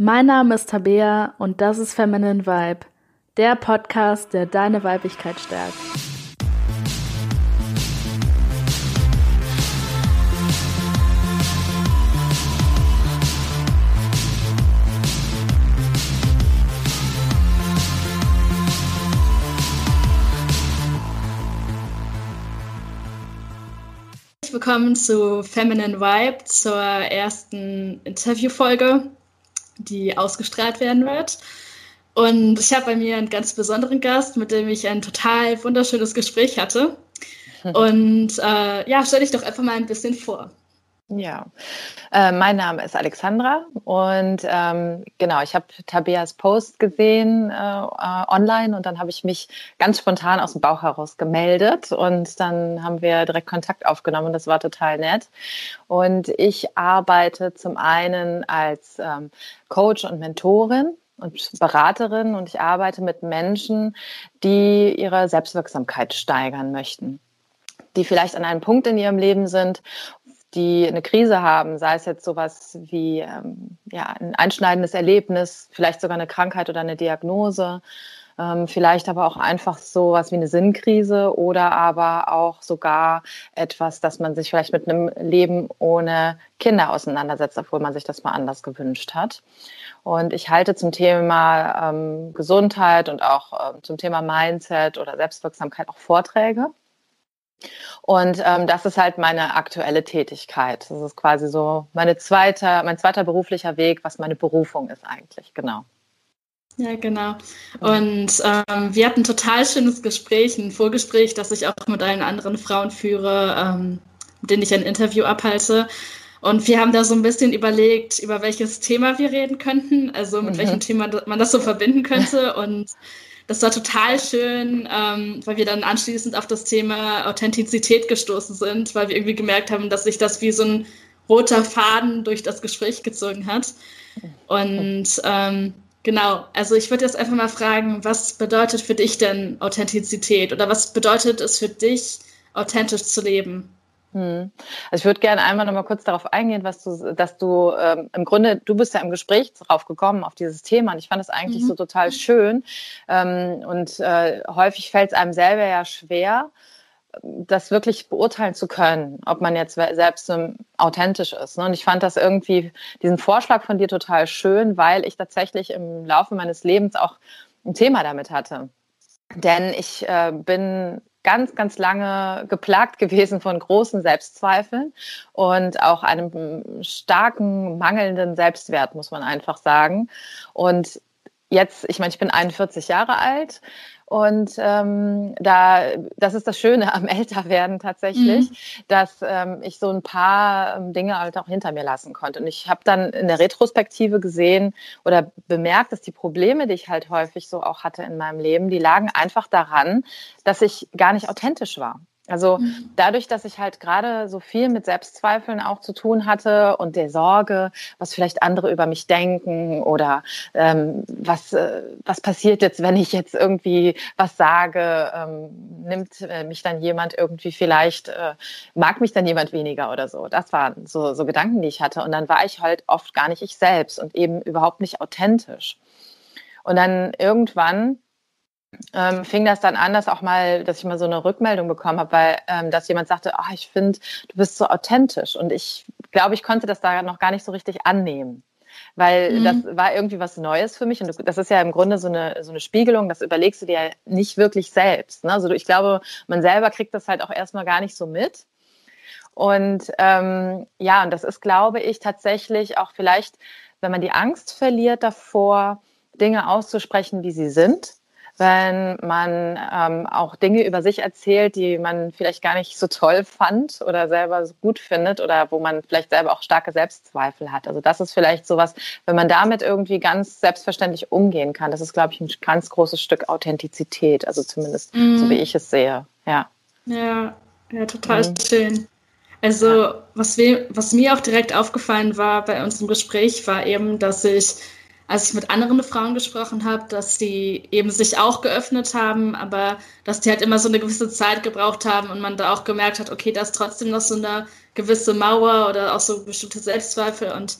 Mein Name ist Tabea und das ist Feminine Vibe, der Podcast, der deine Weiblichkeit stärkt. Willkommen zu Feminine Vibe, zur ersten Interviewfolge die ausgestrahlt werden wird. Und ich habe bei mir einen ganz besonderen Gast, mit dem ich ein total wunderschönes Gespräch hatte. Und äh, ja, stell dich doch einfach mal ein bisschen vor. Ja, äh, mein Name ist Alexandra und ähm, genau, ich habe Tabeas Post gesehen äh, äh, online und dann habe ich mich ganz spontan aus dem Bauch heraus gemeldet und dann haben wir direkt Kontakt aufgenommen und das war total nett. Und ich arbeite zum einen als ähm, Coach und Mentorin und Beraterin und ich arbeite mit Menschen, die ihre Selbstwirksamkeit steigern möchten die vielleicht an einem Punkt in ihrem Leben sind, die eine Krise haben, sei es jetzt sowas wie ähm, ja, ein einschneidendes Erlebnis, vielleicht sogar eine Krankheit oder eine Diagnose, ähm, vielleicht aber auch einfach sowas wie eine Sinnkrise oder aber auch sogar etwas, dass man sich vielleicht mit einem Leben ohne Kinder auseinandersetzt, obwohl man sich das mal anders gewünscht hat. Und ich halte zum Thema ähm, Gesundheit und auch ähm, zum Thema Mindset oder Selbstwirksamkeit auch Vorträge. Und ähm, das ist halt meine aktuelle Tätigkeit. Das ist quasi so meine zweite, mein zweiter beruflicher Weg, was meine Berufung ist eigentlich, genau. Ja, genau. Und ähm, wir hatten ein total schönes Gespräch, ein Vorgespräch, das ich auch mit allen anderen Frauen führe, ähm, mit denen ich ein Interview abhalte. Und wir haben da so ein bisschen überlegt, über welches Thema wir reden könnten, also mit mhm. welchem Thema man das so verbinden könnte. Und das war total schön, ähm, weil wir dann anschließend auf das Thema Authentizität gestoßen sind, weil wir irgendwie gemerkt haben, dass sich das wie so ein roter Faden durch das Gespräch gezogen hat. Und ähm, genau, also ich würde jetzt einfach mal fragen, was bedeutet für dich denn Authentizität oder was bedeutet es für dich, authentisch zu leben? Hm. Also ich würde gerne einmal noch mal kurz darauf eingehen, was du, dass du ähm, im Grunde, du bist ja im Gespräch drauf gekommen auf dieses Thema und ich fand es eigentlich mhm. so total schön ähm, und äh, häufig fällt es einem selber ja schwer, das wirklich beurteilen zu können, ob man jetzt selbst authentisch ist. Ne? Und ich fand das irgendwie, diesen Vorschlag von dir total schön, weil ich tatsächlich im Laufe meines Lebens auch ein Thema damit hatte. Denn ich äh, bin ganz, ganz lange geplagt gewesen von großen Selbstzweifeln und auch einem starken mangelnden Selbstwert, muss man einfach sagen. Und jetzt, ich meine, ich bin 41 Jahre alt und ähm, da, das ist das Schöne am Älterwerden tatsächlich, mhm. dass ähm, ich so ein paar ähm, Dinge halt auch hinter mir lassen konnte. Und ich habe dann in der Retrospektive gesehen oder bemerkt, dass die Probleme, die ich halt häufig so auch hatte in meinem Leben, die lagen einfach daran, dass ich gar nicht authentisch war. Also mhm. dadurch, dass ich halt gerade so viel mit Selbstzweifeln auch zu tun hatte und der Sorge, was vielleicht andere über mich denken oder ähm, was, äh, was passiert jetzt, wenn ich jetzt irgendwie was sage, ähm, nimmt äh, mich dann jemand irgendwie vielleicht, äh, mag mich dann jemand weniger oder so. Das waren so, so Gedanken, die ich hatte. Und dann war ich halt oft gar nicht ich selbst und eben überhaupt nicht authentisch. Und dann irgendwann ähm, fing das dann an, dass auch mal, dass ich mal so eine Rückmeldung bekommen habe, weil ähm, dass jemand sagte, ach, ich finde, du bist so authentisch. Und ich glaube, ich konnte das da noch gar nicht so richtig annehmen. Weil mhm. das war irgendwie was Neues für mich. Und das ist ja im Grunde so eine, so eine Spiegelung, das überlegst du dir ja nicht wirklich selbst. Ne? Also ich glaube, man selber kriegt das halt auch erstmal gar nicht so mit. Und ähm, ja, und das ist, glaube ich, tatsächlich auch vielleicht, wenn man die Angst verliert davor, Dinge auszusprechen, wie sie sind, wenn man ähm, auch Dinge über sich erzählt, die man vielleicht gar nicht so toll fand oder selber so gut findet oder wo man vielleicht selber auch starke Selbstzweifel hat. Also das ist vielleicht sowas, wenn man damit irgendwie ganz selbstverständlich umgehen kann, das ist, glaube ich, ein ganz großes Stück Authentizität, also zumindest mhm. so wie ich es sehe. Ja, ja, ja total mhm. schön. Also ja. was, wir, was mir auch direkt aufgefallen war bei uns im Gespräch, war eben, dass ich als ich mit anderen Frauen gesprochen habe, dass die eben sich auch geöffnet haben, aber dass die halt immer so eine gewisse Zeit gebraucht haben und man da auch gemerkt hat, okay, da ist trotzdem noch so eine gewisse Mauer oder auch so bestimmte Selbstzweifel und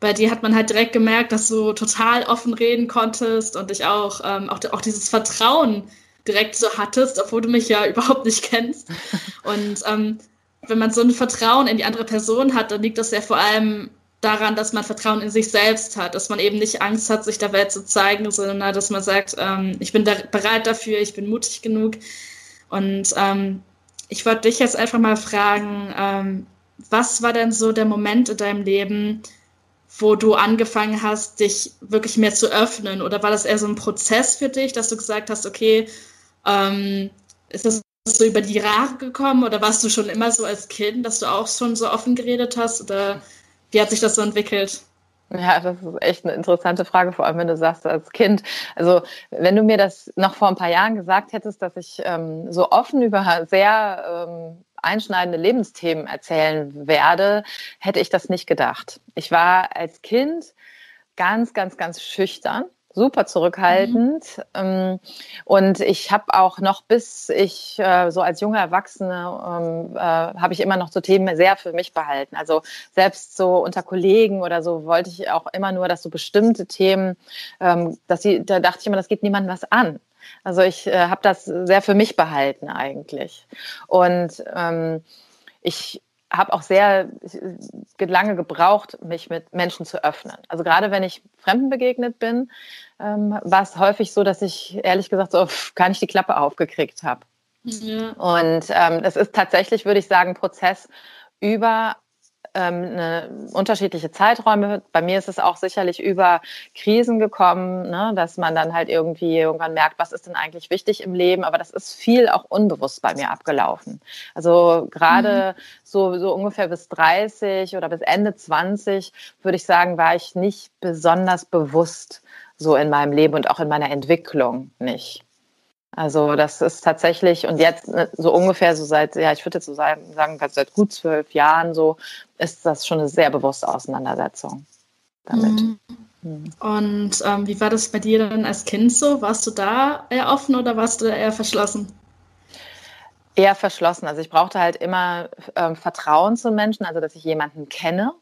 bei dir hat man halt direkt gemerkt, dass du total offen reden konntest und dich auch, ähm, auch, auch dieses Vertrauen direkt so hattest, obwohl du mich ja überhaupt nicht kennst. Und ähm, wenn man so ein Vertrauen in die andere Person hat, dann liegt das ja vor allem daran, dass man Vertrauen in sich selbst hat, dass man eben nicht Angst hat, sich der Welt zu zeigen, sondern dass man sagt, ähm, ich bin da bereit dafür, ich bin mutig genug. Und ähm, ich wollte dich jetzt einfach mal fragen, ähm, was war denn so der Moment in deinem Leben, wo du angefangen hast, dich wirklich mehr zu öffnen? Oder war das eher so ein Prozess für dich, dass du gesagt hast, okay, ähm, ist das so über die Jahre gekommen oder warst du schon immer so als Kind, dass du auch schon so offen geredet hast? Oder wie hat sich das so entwickelt? Ja, das ist echt eine interessante Frage, vor allem wenn du sagst, als Kind. Also, wenn du mir das noch vor ein paar Jahren gesagt hättest, dass ich ähm, so offen über sehr ähm, einschneidende Lebensthemen erzählen werde, hätte ich das nicht gedacht. Ich war als Kind ganz, ganz, ganz schüchtern super zurückhaltend. Mhm. und ich habe auch noch, bis ich äh, so als junge Erwachsene, ähm, äh, habe ich immer noch so Themen sehr für mich behalten. Also selbst so unter Kollegen oder so wollte ich auch immer nur, dass so bestimmte Themen, ähm, dass sie, da dachte ich immer, das geht niemandem was an. Also ich äh, habe das sehr für mich behalten eigentlich. Und ähm, ich habe auch sehr lange gebraucht, mich mit Menschen zu öffnen. Also gerade wenn ich Fremden begegnet bin, ähm, war es häufig so, dass ich ehrlich gesagt so gar nicht die Klappe aufgekriegt habe. Ja. Und ähm, es ist tatsächlich, würde ich sagen, Prozess über ähm, eine, unterschiedliche Zeiträume. Bei mir ist es auch sicherlich über Krisen gekommen, ne, dass man dann halt irgendwie irgendwann merkt, was ist denn eigentlich wichtig im Leben. Aber das ist viel auch unbewusst bei mir abgelaufen. Also gerade mhm. so, so ungefähr bis 30 oder bis Ende 20, würde ich sagen, war ich nicht besonders bewusst so in meinem Leben und auch in meiner Entwicklung nicht. Also das ist tatsächlich, und jetzt ne, so ungefähr so seit, ja, ich würde jetzt so sagen, seit gut zwölf Jahren so, ist das schon eine sehr bewusste Auseinandersetzung damit. Mhm. mhm. Und ähm, wie war das bei dir dann als Kind so? Warst du da eher offen oder warst du eher verschlossen? Eher verschlossen. Also ich brauchte halt immer ähm, Vertrauen zu Menschen, also dass ich jemanden kenne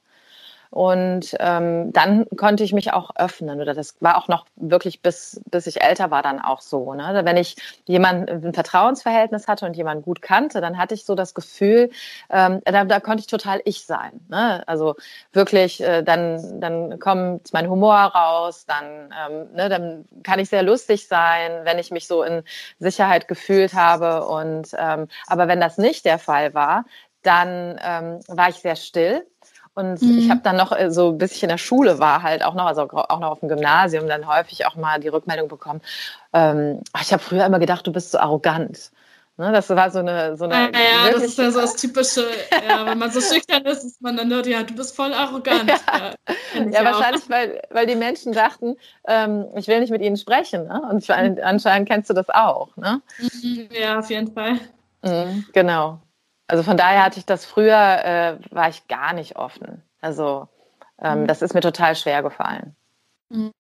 und ähm, dann konnte ich mich auch öffnen. Oder das war auch noch wirklich bis, bis ich älter war dann auch so. Ne? Also wenn ich jemanden ein Vertrauensverhältnis hatte und jemanden gut kannte, dann hatte ich so das Gefühl, ähm, da, da konnte ich total ich sein. Ne? Also wirklich, äh, dann, dann kommt mein Humor raus, dann, ähm, ne, dann kann ich sehr lustig sein, wenn ich mich so in Sicherheit gefühlt habe. Und ähm, aber wenn das nicht der Fall war, dann ähm, war ich sehr still und mhm. ich habe dann noch, äh, so bis ich in der Schule war, halt auch noch, also auch noch auf dem Gymnasium, dann häufig auch mal die Rückmeldung bekommen, ähm, ich habe früher immer gedacht, du bist so arrogant. Ne, das war so eine. So eine ja, ja das ist ja so das Typische. ja, wenn man so schüchtern ist, ist man dann nur, ja, du bist voll arrogant. Ja, ja, ja wahrscheinlich, weil, weil die Menschen dachten, ähm, ich will nicht mit ihnen sprechen. Ne? Und anscheinend kennst du das auch. Ne? Mhm, ja, auf jeden Fall. Mhm, genau. Also von daher hatte ich das früher, äh, war ich gar nicht offen. Also ähm, mhm. das ist mir total schwer gefallen. Mhm.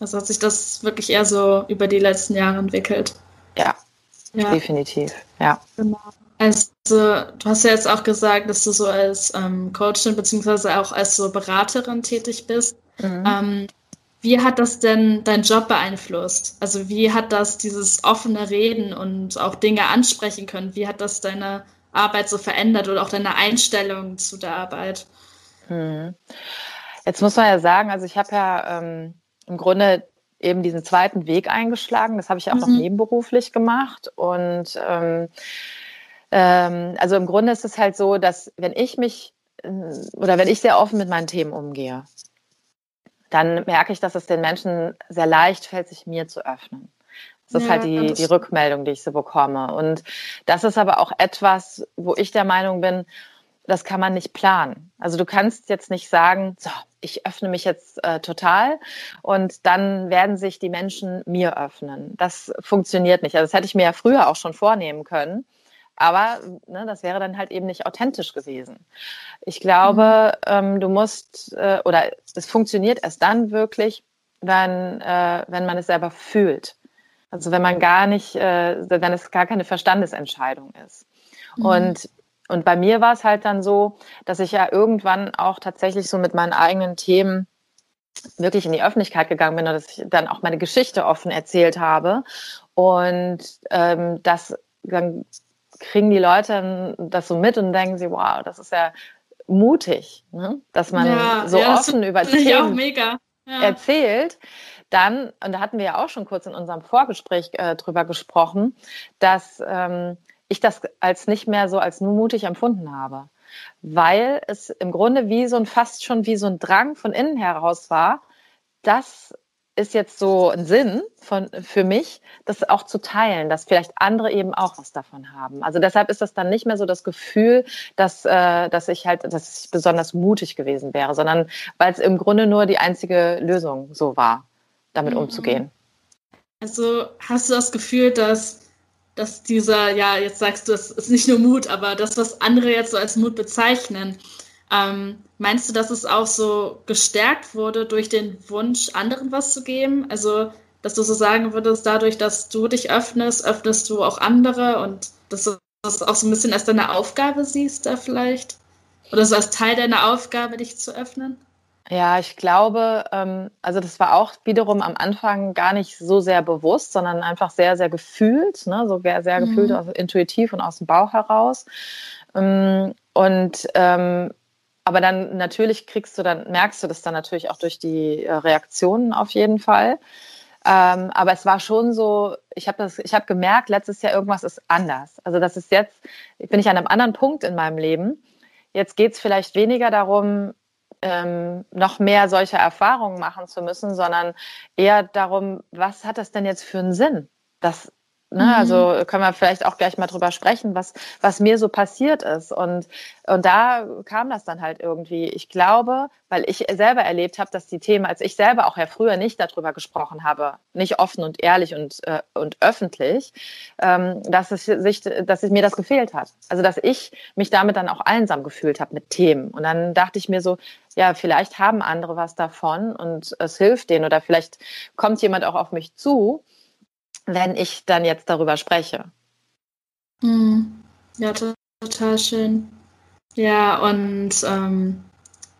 Also hat sich das wirklich eher so über die letzten Jahre entwickelt. Ja, ja. definitiv, ja. Genau. Also, du hast ja jetzt auch gesagt, dass du so als ähm, Coachin beziehungsweise auch als so Beraterin tätig bist. Mhm. Ähm, wie hat das denn deinen Job beeinflusst? Also wie hat das dieses offene Reden und auch Dinge ansprechen können? Wie hat das deine Arbeit so verändert oder auch deine Einstellung zu der Arbeit? Hm. Jetzt muss man ja sagen, also ich habe ja ähm, im Grunde eben diesen zweiten Weg eingeschlagen. Das habe ich auch mhm. noch nebenberuflich gemacht. Und ähm, ähm, also im Grunde ist es halt so, dass wenn ich mich äh, oder wenn ich sehr offen mit meinen Themen umgehe, dann merke ich, dass es den Menschen sehr leicht fällt, sich mir zu öffnen. Das ist ja, halt die, die Rückmeldung, die ich so bekomme. Und das ist aber auch etwas, wo ich der Meinung bin, das kann man nicht planen. Also du kannst jetzt nicht sagen, so, ich öffne mich jetzt äh, total und dann werden sich die Menschen mir öffnen. Das funktioniert nicht. Also das hätte ich mir ja früher auch schon vornehmen können. Aber ne, das wäre dann halt eben nicht authentisch gewesen. Ich glaube, mhm. ähm, du musst, äh, oder es funktioniert erst dann wirklich, wenn, äh, wenn man es selber fühlt. Also wenn man gar nicht, äh, wenn es gar keine Verstandesentscheidung ist. Mhm. Und und bei mir war es halt dann so, dass ich ja irgendwann auch tatsächlich so mit meinen eigenen Themen wirklich in die Öffentlichkeit gegangen bin und dass ich dann auch meine Geschichte offen erzählt habe. Und ähm, das dann kriegen die Leute das so mit und denken sie, wow, das ist ja mutig, ne? dass man ja, so ja, offen über Themen ja. Erzählt. Dann, und da hatten wir ja auch schon kurz in unserem Vorgespräch äh, drüber gesprochen, dass ähm, ich das als nicht mehr so als nur mutig empfunden habe, weil es im Grunde wie so ein fast schon wie so ein Drang von innen heraus war, das ist jetzt so ein Sinn von, für mich, das auch zu teilen, dass vielleicht andere eben auch was davon haben. Also deshalb ist das dann nicht mehr so das Gefühl, dass, äh, dass ich halt, dass ich besonders mutig gewesen wäre, sondern weil es im Grunde nur die einzige Lösung so war, damit mhm. umzugehen. Also hast du das Gefühl, dass, dass dieser, ja, jetzt sagst du, es ist nicht nur Mut, aber das, was andere jetzt so als Mut bezeichnen, ähm, meinst du, dass es auch so gestärkt wurde durch den Wunsch, anderen was zu geben? Also, dass du so sagen würdest, dadurch, dass du dich öffnest, öffnest du auch andere und dass du das auch so ein bisschen als deine Aufgabe siehst, da vielleicht? Oder so als Teil deiner Aufgabe, dich zu öffnen? Ja, ich glaube, ähm, also das war auch wiederum am Anfang gar nicht so sehr bewusst, sondern einfach sehr, sehr gefühlt, ne? so sehr, sehr gefühlt, mhm. also intuitiv und aus dem Bauch heraus. Ähm, und ähm, aber dann natürlich kriegst du dann, merkst du das dann natürlich auch durch die äh, Reaktionen auf jeden Fall. Ähm, aber es war schon so, ich habe habe gemerkt, letztes Jahr irgendwas ist anders. Also das ist jetzt, bin ich an einem anderen Punkt in meinem Leben. Jetzt geht es vielleicht weniger darum, ähm, noch mehr solche Erfahrungen machen zu müssen, sondern eher darum, was hat das denn jetzt für einen Sinn? Das Ne, mhm. Also können wir vielleicht auch gleich mal drüber sprechen, was, was mir so passiert ist. Und, und da kam das dann halt irgendwie. Ich glaube, weil ich selber erlebt habe, dass die Themen, als ich selber auch ja früher nicht darüber gesprochen habe, nicht offen und ehrlich und, äh, und öffentlich, ähm, dass, es sich, dass es mir das gefehlt hat. Also dass ich mich damit dann auch einsam gefühlt habe mit Themen. Und dann dachte ich mir so, ja, vielleicht haben andere was davon und es hilft denen oder vielleicht kommt jemand auch auf mich zu wenn ich dann jetzt darüber spreche. Mhm. Ja, total schön. Ja, und ähm,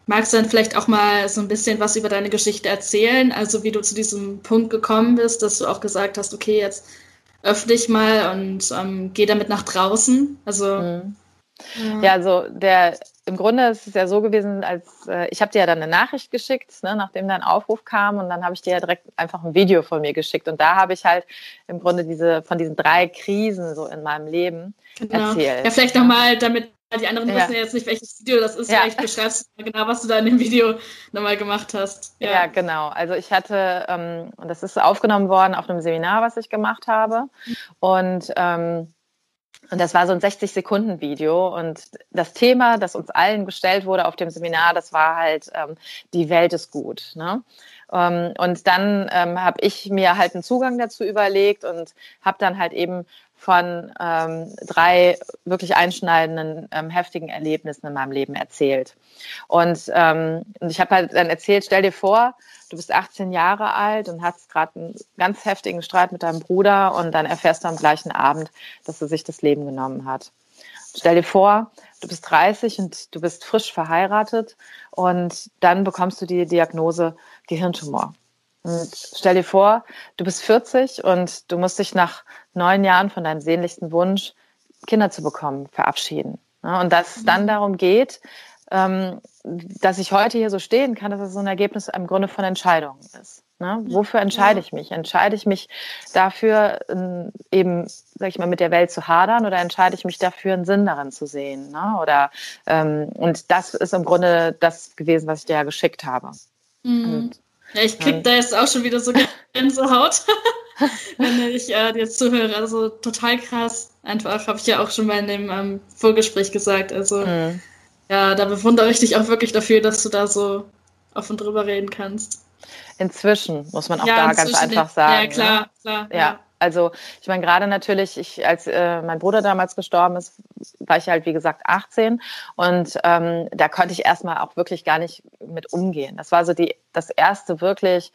magst du dann vielleicht auch mal so ein bisschen was über deine Geschichte erzählen? Also wie du zu diesem Punkt gekommen bist, dass du auch gesagt hast, okay, jetzt öffne ich mal und ähm, gehe damit nach draußen. Also mhm. Ja. ja, also der im Grunde ist es ja so gewesen, als äh, ich habe dir ja dann eine Nachricht geschickt, ne, nachdem dein Aufruf kam, und dann habe ich dir ja direkt einfach ein Video von mir geschickt. Und da habe ich halt im Grunde diese von diesen drei Krisen so in meinem Leben genau. erzählt. Ja, vielleicht nochmal, damit die anderen ja. wissen ja jetzt nicht, welches Video das ist. Ja. Vielleicht beschreibst du genau, was du da in dem Video nochmal gemacht hast. Ja, ja genau. Also ich hatte, ähm, und das ist aufgenommen worden auf einem Seminar, was ich gemacht habe. Mhm. Und ähm, und das war so ein 60-Sekunden-Video. Und das Thema, das uns allen gestellt wurde auf dem Seminar, das war halt, ähm, die Welt ist gut. Ne? Ähm, und dann ähm, habe ich mir halt einen Zugang dazu überlegt und habe dann halt eben von ähm, drei wirklich einschneidenden, ähm, heftigen Erlebnissen in meinem Leben erzählt. Und, ähm, und ich habe halt dann erzählt, stell dir vor, du bist 18 Jahre alt und hast gerade einen ganz heftigen Streit mit deinem Bruder und dann erfährst du am gleichen Abend, dass er sich das Leben genommen hat. Stell dir vor, du bist 30 und du bist frisch verheiratet und dann bekommst du die Diagnose Gehirntumor. Und stell dir vor, du bist 40 und du musst dich nach neun Jahren von deinem sehnlichsten Wunsch, Kinder zu bekommen, verabschieden. Und dass es dann mhm. darum geht, ähm, dass ich heute hier so stehen kann, dass es so ein Ergebnis im Grunde von Entscheidungen ist. Ne? Wofür entscheide ich mich? Entscheide ich mich dafür, eben, sag ich mal, mit der Welt zu hadern oder entscheide ich mich dafür, einen Sinn darin zu sehen? Ne? Oder, ähm, und das ist im Grunde das gewesen, was ich dir ja geschickt habe. Mhm. Ja, ich krieg da jetzt auch schon wieder so Gänsehaut, wenn ich äh, dir zuhöre. Also total krass. Einfach, habe ich ja auch schon mal in dem ähm, Vorgespräch gesagt. Also mhm. ja, da bewundere ich dich auch wirklich dafür, dass du da so offen drüber reden kannst. Inzwischen, muss man auch ja, da ganz einfach sagen. Ja, klar, ne? klar. ja. ja. Also ich meine, gerade natürlich, ich, als äh, mein Bruder damals gestorben ist, war ich halt, wie gesagt, 18 und ähm, da konnte ich erstmal auch wirklich gar nicht mit umgehen. Das war so die, das erste wirklich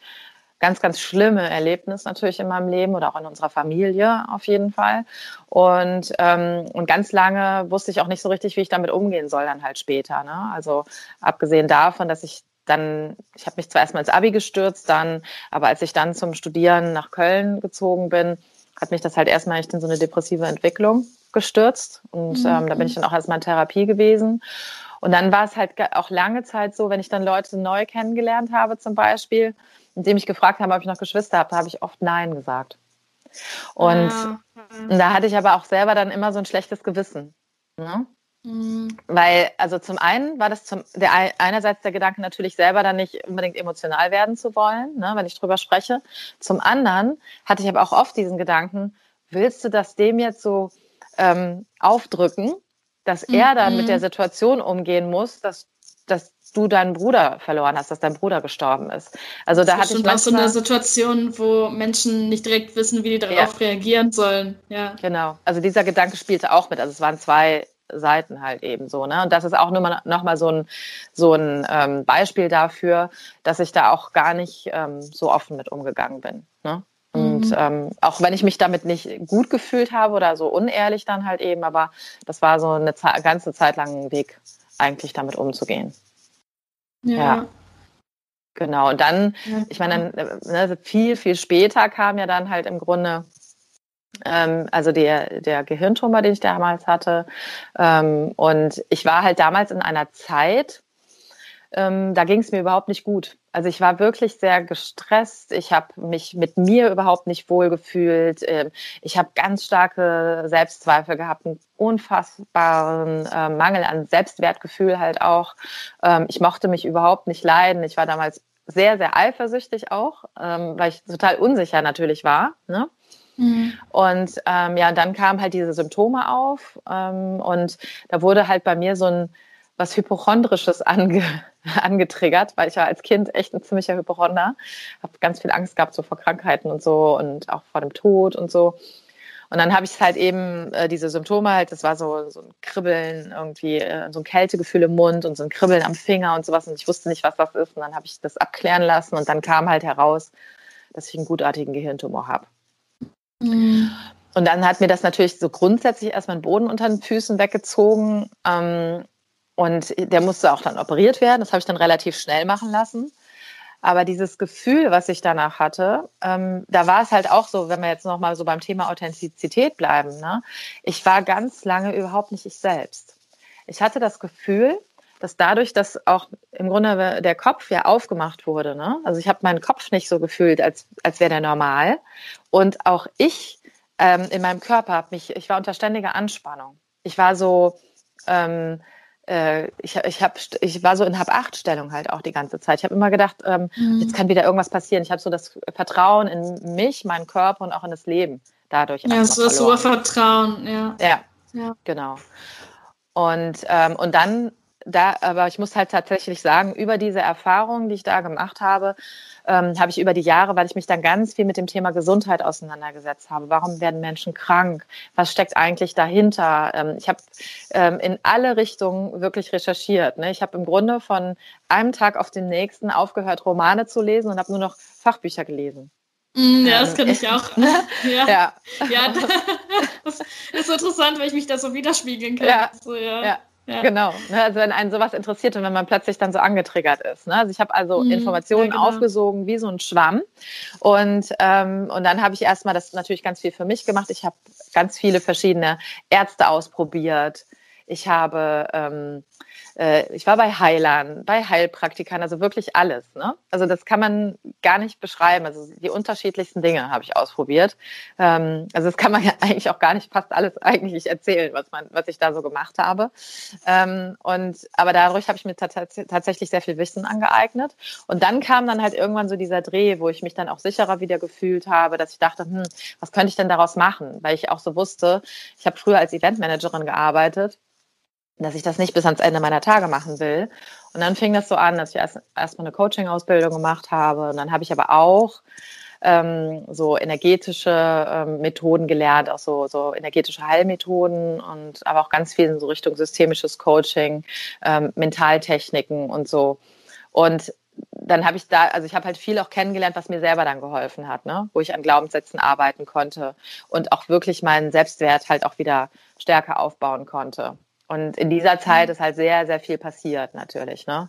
ganz, ganz schlimme Erlebnis natürlich in meinem Leben oder auch in unserer Familie auf jeden Fall. Und, ähm, und ganz lange wusste ich auch nicht so richtig, wie ich damit umgehen soll dann halt später. Ne? Also abgesehen davon, dass ich dann, ich habe mich zwar erstmal ins Abi gestürzt, dann, aber als ich dann zum Studieren nach Köln gezogen bin, hat mich das halt erstmal echt in so eine depressive Entwicklung gestürzt. Und mhm. ähm, da bin ich dann auch erstmal in Therapie gewesen. Und dann war es halt auch lange Zeit so, wenn ich dann Leute neu kennengelernt habe, zum Beispiel, indem ich gefragt habe, ob ich noch Geschwister habe, habe ich oft Nein gesagt. Und ah. da hatte ich aber auch selber dann immer so ein schlechtes Gewissen. Ne? Mhm. Weil, also zum einen war das zum, der, einerseits der Gedanke natürlich selber dann nicht unbedingt emotional werden zu wollen, ne, wenn ich drüber spreche. Zum anderen hatte ich aber auch oft diesen Gedanken, willst du das dem jetzt so ähm, aufdrücken, dass mhm. er dann mit der mhm. Situation umgehen muss, dass, dass du deinen Bruder verloren hast, dass dein Bruder gestorben ist. Also da hatte ich manchmal, auch so eine Situation, wo Menschen nicht direkt wissen, wie die darauf ja. reagieren sollen. Ja. Genau. Also dieser Gedanke spielte auch mit. Also es waren zwei Seiten halt eben so. Ne? Und das ist auch nur mal, noch mal so ein, so ein ähm, Beispiel dafür, dass ich da auch gar nicht ähm, so offen mit umgegangen bin. Ne? Und mhm. ähm, auch wenn ich mich damit nicht gut gefühlt habe oder so unehrlich dann halt eben, aber das war so eine Ze ganze Zeit lang ein Weg, eigentlich damit umzugehen. Ja. ja. Genau. Und dann, ja. ich meine, dann, ne, viel, viel später kam ja dann halt im Grunde also der, der Gehirntumor, den ich damals hatte. Ähm, und ich war halt damals in einer Zeit, ähm, da ging es mir überhaupt nicht gut. Also ich war wirklich sehr gestresst. Ich habe mich mit mir überhaupt nicht wohl gefühlt. Ähm, ich habe ganz starke Selbstzweifel gehabt, einen unfassbaren Mangel an Selbstwertgefühl halt auch. Ähm, ich mochte mich überhaupt nicht leiden. Ich war damals sehr, sehr eifersüchtig auch, ähm, weil ich total unsicher natürlich war. Ne? Mhm. Und ähm, ja, dann kamen halt diese Symptome auf ähm, und da wurde halt bei mir so ein was Hypochondrisches ange, angetriggert, weil ich war als Kind echt ein ziemlicher Hypochonder, habe ganz viel Angst gehabt so vor Krankheiten und so und auch vor dem Tod und so. Und dann habe ich halt eben äh, diese Symptome halt, das war so, so ein Kribbeln irgendwie, äh, so ein Kältegefühl im Mund und so ein Kribbeln am Finger und sowas. Und ich wusste nicht, was das ist. Und dann habe ich das abklären lassen und dann kam halt heraus, dass ich einen gutartigen Gehirntumor habe. Und dann hat mir das natürlich so grundsätzlich erstmal den Boden unter den Füßen weggezogen. Ähm, und der musste auch dann operiert werden. Das habe ich dann relativ schnell machen lassen. Aber dieses Gefühl, was ich danach hatte, ähm, da war es halt auch so, wenn wir jetzt nochmal so beim Thema Authentizität bleiben. Ne? Ich war ganz lange überhaupt nicht ich selbst. Ich hatte das Gefühl, dass dadurch, dass auch im Grunde der Kopf ja aufgemacht wurde, ne? also ich habe meinen Kopf nicht so gefühlt, als, als wäre der normal. Und auch ich ähm, in meinem Körper habe mich, ich war unter ständiger Anspannung. Ich war so, ähm, äh, ich, ich, hab, ich war so in Hab-Acht-Stellung halt auch die ganze Zeit. Ich habe immer gedacht, ähm, mhm. jetzt kann wieder irgendwas passieren. Ich habe so das Vertrauen in mich, meinen Körper und auch in das Leben dadurch. Ja, so das Urvertrauen, ja. ja. Ja, genau. Und, ähm, und dann da, aber ich muss halt tatsächlich sagen, über diese Erfahrungen, die ich da gemacht habe, ähm, habe ich über die Jahre, weil ich mich dann ganz viel mit dem Thema Gesundheit auseinandergesetzt habe. Warum werden Menschen krank? Was steckt eigentlich dahinter? Ähm, ich habe ähm, in alle Richtungen wirklich recherchiert. Ne? Ich habe im Grunde von einem Tag auf den nächsten aufgehört, Romane zu lesen und habe nur noch Fachbücher gelesen. Mm, ja, das kann ich auch. Ja, ja. ja das ist interessant, weil ich mich da so widerspiegeln kann. Ja, so, ja. ja. Ja. Genau. Ne, also wenn einen sowas interessiert und wenn man plötzlich dann so angetriggert ist. Ne? Also ich habe also mhm, Informationen ja, genau. aufgesogen wie so ein Schwamm. Und, ähm, und dann habe ich erstmal das natürlich ganz viel für mich gemacht. Ich habe ganz viele verschiedene Ärzte ausprobiert. Ich habe ähm, äh, ich war bei Heilern, bei Heilpraktikern, also wirklich alles. Ne? Also das kann man gar nicht beschreiben. Also die unterschiedlichsten Dinge habe ich ausprobiert. Ähm, also das kann man ja eigentlich auch gar nicht fast alles eigentlich erzählen, was man, was ich da so gemacht habe. Ähm, und aber dadurch habe ich mir tatsächlich sehr viel Wissen angeeignet. Und dann kam dann halt irgendwann so dieser Dreh, wo ich mich dann auch sicherer wieder gefühlt habe, dass ich dachte, hm, was könnte ich denn daraus machen? Weil ich auch so wusste, ich habe früher als Eventmanagerin gearbeitet dass ich das nicht bis ans Ende meiner Tage machen will. Und dann fing das so an, dass ich erst erstmal eine Coaching-Ausbildung gemacht habe. Und dann habe ich aber auch ähm, so energetische ähm, Methoden gelernt, auch so, so energetische Heilmethoden und aber auch ganz viel in so Richtung systemisches Coaching, ähm, Mentaltechniken und so. Und dann habe ich da, also ich habe halt viel auch kennengelernt, was mir selber dann geholfen hat, ne? wo ich an Glaubenssätzen arbeiten konnte und auch wirklich meinen Selbstwert halt auch wieder stärker aufbauen konnte. Und in dieser Zeit ist halt sehr, sehr viel passiert natürlich. Ne?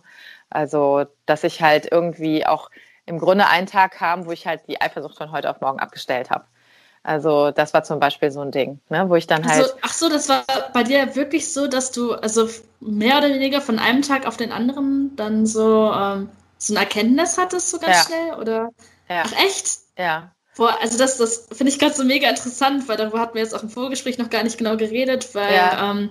Also, dass ich halt irgendwie auch im Grunde einen Tag kam, wo ich halt die Eifersucht von heute auf morgen abgestellt habe. Also das war zum Beispiel so ein Ding, ne, wo ich dann halt. Also, ach so, das war bei dir wirklich so, dass du also mehr oder weniger von einem Tag auf den anderen dann so ähm, so eine Erkenntnis hattest, so ganz ja. schnell? Oder? Ja. Ach, echt? Ja. Boah, also das, das finde ich gerade so mega interessant, weil darüber hatten wir jetzt auch im Vorgespräch noch gar nicht genau geredet, weil ja. ähm,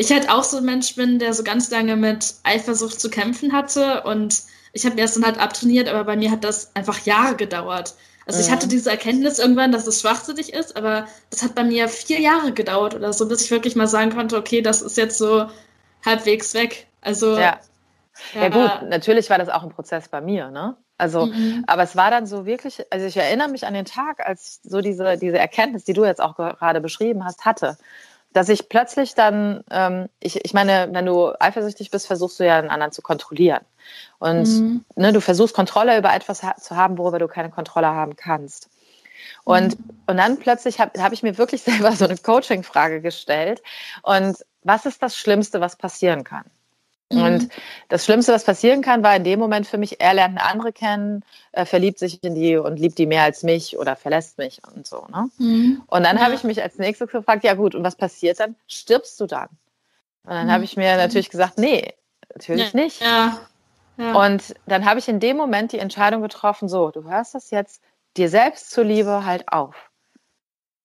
ich halt auch so ein Mensch bin, der so ganz lange mit Eifersucht zu kämpfen hatte und ich habe mir das dann halt abtrainiert, aber bei mir hat das einfach Jahre gedauert. Also mhm. ich hatte diese Erkenntnis irgendwann, dass es schwachsinnig ist, aber das hat bei mir vier Jahre gedauert oder so, bis ich wirklich mal sagen konnte, okay, das ist jetzt so halbwegs weg. Also ja. Ja. ja, gut, natürlich war das auch ein Prozess bei mir, ne? Also, mhm. aber es war dann so wirklich, also ich erinnere mich an den Tag, als ich so diese, diese Erkenntnis, die du jetzt auch gerade beschrieben hast, hatte. Dass ich plötzlich dann, ähm, ich, ich meine, wenn du eifersüchtig bist, versuchst du ja einen anderen zu kontrollieren. Und mhm. ne, du versuchst Kontrolle über etwas ha zu haben, worüber du keine Kontrolle haben kannst. Und, mhm. und dann plötzlich habe hab ich mir wirklich selber so eine Coaching-Frage gestellt. Und was ist das Schlimmste, was passieren kann? Mhm. Und das Schlimmste, was passieren kann, war in dem Moment für mich, er lernt eine andere kennen, verliebt sich in die und liebt die mehr als mich oder verlässt mich und so. Ne? Mhm. Und dann ja. habe ich mich als nächstes gefragt, ja gut, und was passiert dann? Stirbst du dann? Und dann mhm. habe ich mir natürlich gesagt, nee, natürlich ja. nicht. Ja. Und dann habe ich in dem Moment die Entscheidung getroffen, so, du hörst das jetzt dir selbst zuliebe halt auf.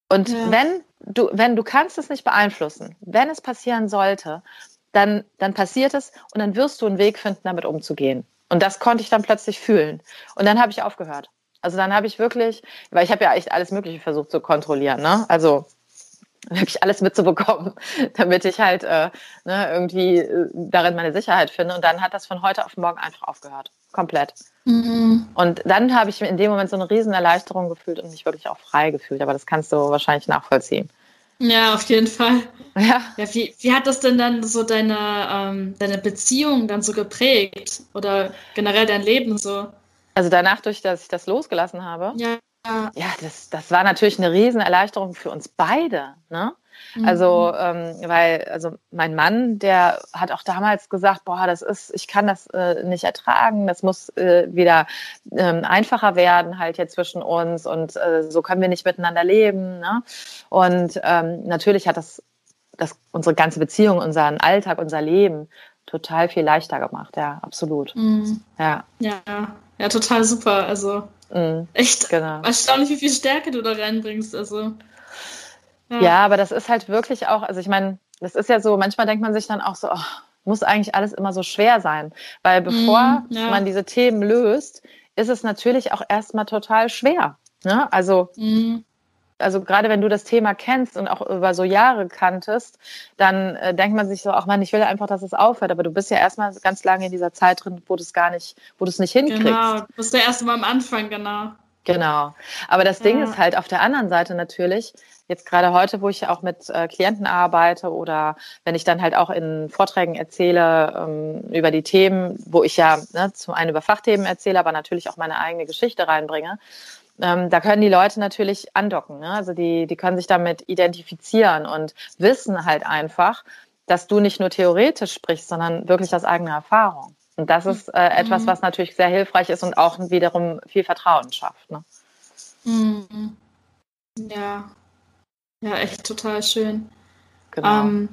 Und wenn du, wenn du kannst es nicht beeinflussen, wenn es passieren sollte, dann, dann passiert es und dann wirst du einen Weg finden, damit umzugehen. Und das konnte ich dann plötzlich fühlen. Und dann habe ich aufgehört. Also dann habe ich wirklich, weil ich habe ja echt alles Mögliche versucht zu kontrollieren, ne? Also wirklich alles mitzubekommen, damit ich halt äh, ne, irgendwie äh, darin meine Sicherheit finde. Und dann hat das von heute auf morgen einfach aufgehört. Komplett. Mhm. Und dann habe ich in dem Moment so eine riesen Erleichterung gefühlt und mich wirklich auch frei gefühlt. Aber das kannst du wahrscheinlich nachvollziehen. Ja, auf jeden Fall. Ja. ja wie, wie hat das denn dann so deine, ähm, deine Beziehung dann so geprägt? Oder generell dein Leben so? Also danach, durch dass ich das losgelassen habe? Ja. Ja, das, das war natürlich eine Riesenerleichterung für uns beide. Ne? Also, mhm. ähm, weil, also mein Mann, der hat auch damals gesagt, boah, das ist, ich kann das äh, nicht ertragen, das muss äh, wieder ähm, einfacher werden halt hier zwischen uns und äh, so können wir nicht miteinander leben. Ne? Und ähm, natürlich hat das, das unsere ganze Beziehung, unseren Alltag, unser Leben total viel leichter gemacht, ja, absolut. Mhm. Ja. ja, ja, total super. Also mhm, echt genau. erstaunlich, wie viel Stärke du da reinbringst. Also ja. ja, aber das ist halt wirklich auch, also ich meine, das ist ja so, manchmal denkt man sich dann auch so, oh, muss eigentlich alles immer so schwer sein. Weil bevor mm, ja. man diese Themen löst, ist es natürlich auch erstmal total schwer. Ne? Also, mm. also gerade wenn du das Thema kennst und auch über so Jahre kanntest, dann äh, denkt man sich so, ach man, ich will einfach, dass es aufhört. Aber du bist ja erstmal ganz lange in dieser Zeit drin, wo du es gar nicht, wo du es nicht hinkriegst. Genau, du bist ja erst mal am Anfang, genau. Genau. Aber das Ding ist halt auf der anderen Seite natürlich, jetzt gerade heute, wo ich auch mit äh, Klienten arbeite oder wenn ich dann halt auch in Vorträgen erzähle ähm, über die Themen, wo ich ja ne, zum einen über Fachthemen erzähle, aber natürlich auch meine eigene Geschichte reinbringe, ähm, da können die Leute natürlich andocken. Ne? Also die, die können sich damit identifizieren und wissen halt einfach, dass du nicht nur theoretisch sprichst, sondern wirklich aus eigener Erfahrung. Und das ist äh, etwas, mhm. was natürlich sehr hilfreich ist und auch wiederum viel Vertrauen schafft. Ne? Mhm. Ja, ja, echt total schön. Genau. Ähm,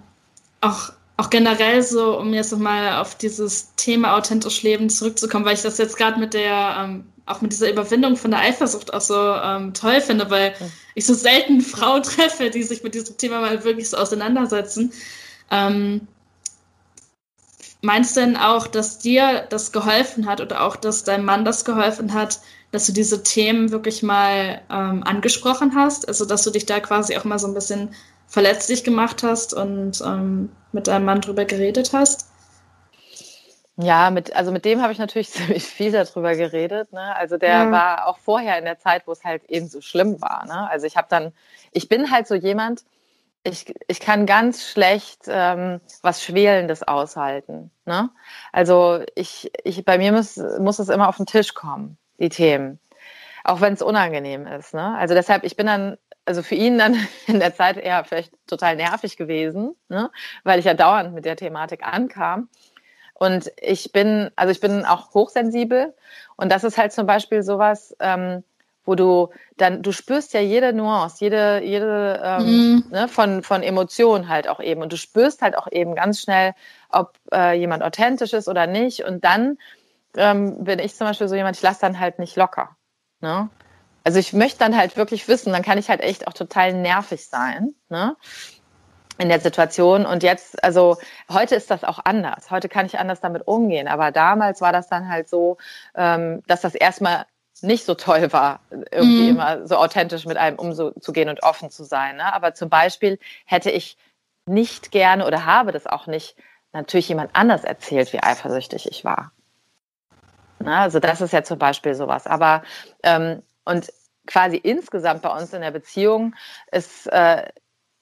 auch, auch generell so, um jetzt nochmal auf dieses Thema authentisch Leben zurückzukommen, weil ich das jetzt gerade mit der, ähm, auch mit dieser Überwindung von der Eifersucht auch so ähm, toll finde, weil mhm. ich so selten Frauen treffe, die sich mit diesem Thema mal wirklich so auseinandersetzen. Ähm, meinst du denn auch, dass dir das geholfen hat oder auch, dass dein Mann das geholfen hat, dass du diese Themen wirklich mal ähm, angesprochen hast, also dass du dich da quasi auch mal so ein bisschen verletzlich gemacht hast und ähm, mit deinem Mann drüber geredet hast? Ja, mit, also mit dem habe ich natürlich ziemlich viel darüber geredet. Ne? Also der ja. war auch vorher in der Zeit, wo es halt eben so schlimm war. Ne? Also ich habe dann, ich bin halt so jemand, ich, ich kann ganz schlecht ähm, was Schwelendes aushalten. Ne? Also ich, ich, bei mir muss, muss es immer auf den Tisch kommen, die Themen. Auch wenn es unangenehm ist. Ne? Also deshalb, ich bin dann, also für ihn dann in der Zeit eher vielleicht total nervig gewesen, ne? weil ich ja dauernd mit der Thematik ankam. Und ich bin, also ich bin auch hochsensibel. Und das ist halt zum Beispiel sowas, ähm, wo du dann, du spürst ja jede Nuance, jede, jede ähm, mhm. ne, von, von Emotionen halt auch eben. Und du spürst halt auch eben ganz schnell, ob äh, jemand authentisch ist oder nicht. Und dann ähm, bin ich zum Beispiel so jemand, ich lasse dann halt nicht locker. Ne? Also ich möchte dann halt wirklich wissen, dann kann ich halt echt auch total nervig sein. Ne? in der Situation. Und jetzt, also heute ist das auch anders. Heute kann ich anders damit umgehen. Aber damals war das dann halt so, ähm, dass das erstmal nicht so toll war, irgendwie mhm. immer so authentisch mit einem umzugehen und offen zu sein. Ne? Aber zum Beispiel hätte ich nicht gerne oder habe das auch nicht natürlich jemand anders erzählt, wie eifersüchtig ich war. Ne? Also das ist ja zum Beispiel sowas. Aber ähm, und quasi insgesamt bei uns in der Beziehung ist äh,